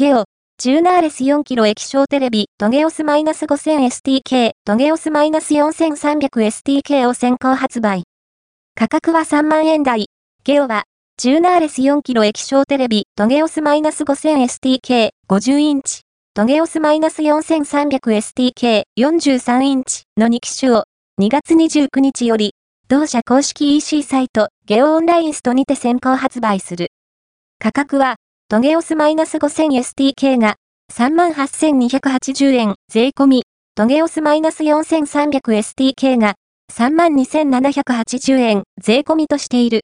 ゲオ、チューナーレス4キロ液晶テレビ、トゲオス -5000STK、トゲオスマイナス -4300STK を先行発売。価格は3万円台。ゲオは、チューナーレス4キロ液晶テレビ、トゲオス -5000STK、50インチ、トゲオス -4300STK、43インチの2機種を、2月29日より、同社公式 EC サイト、ゲオオンラインストにて先行発売する。価格は、トゲオスマイナス -5000STK が38,280円税込み、トゲオスマイナス -4300STK が32,780円税込みとしている。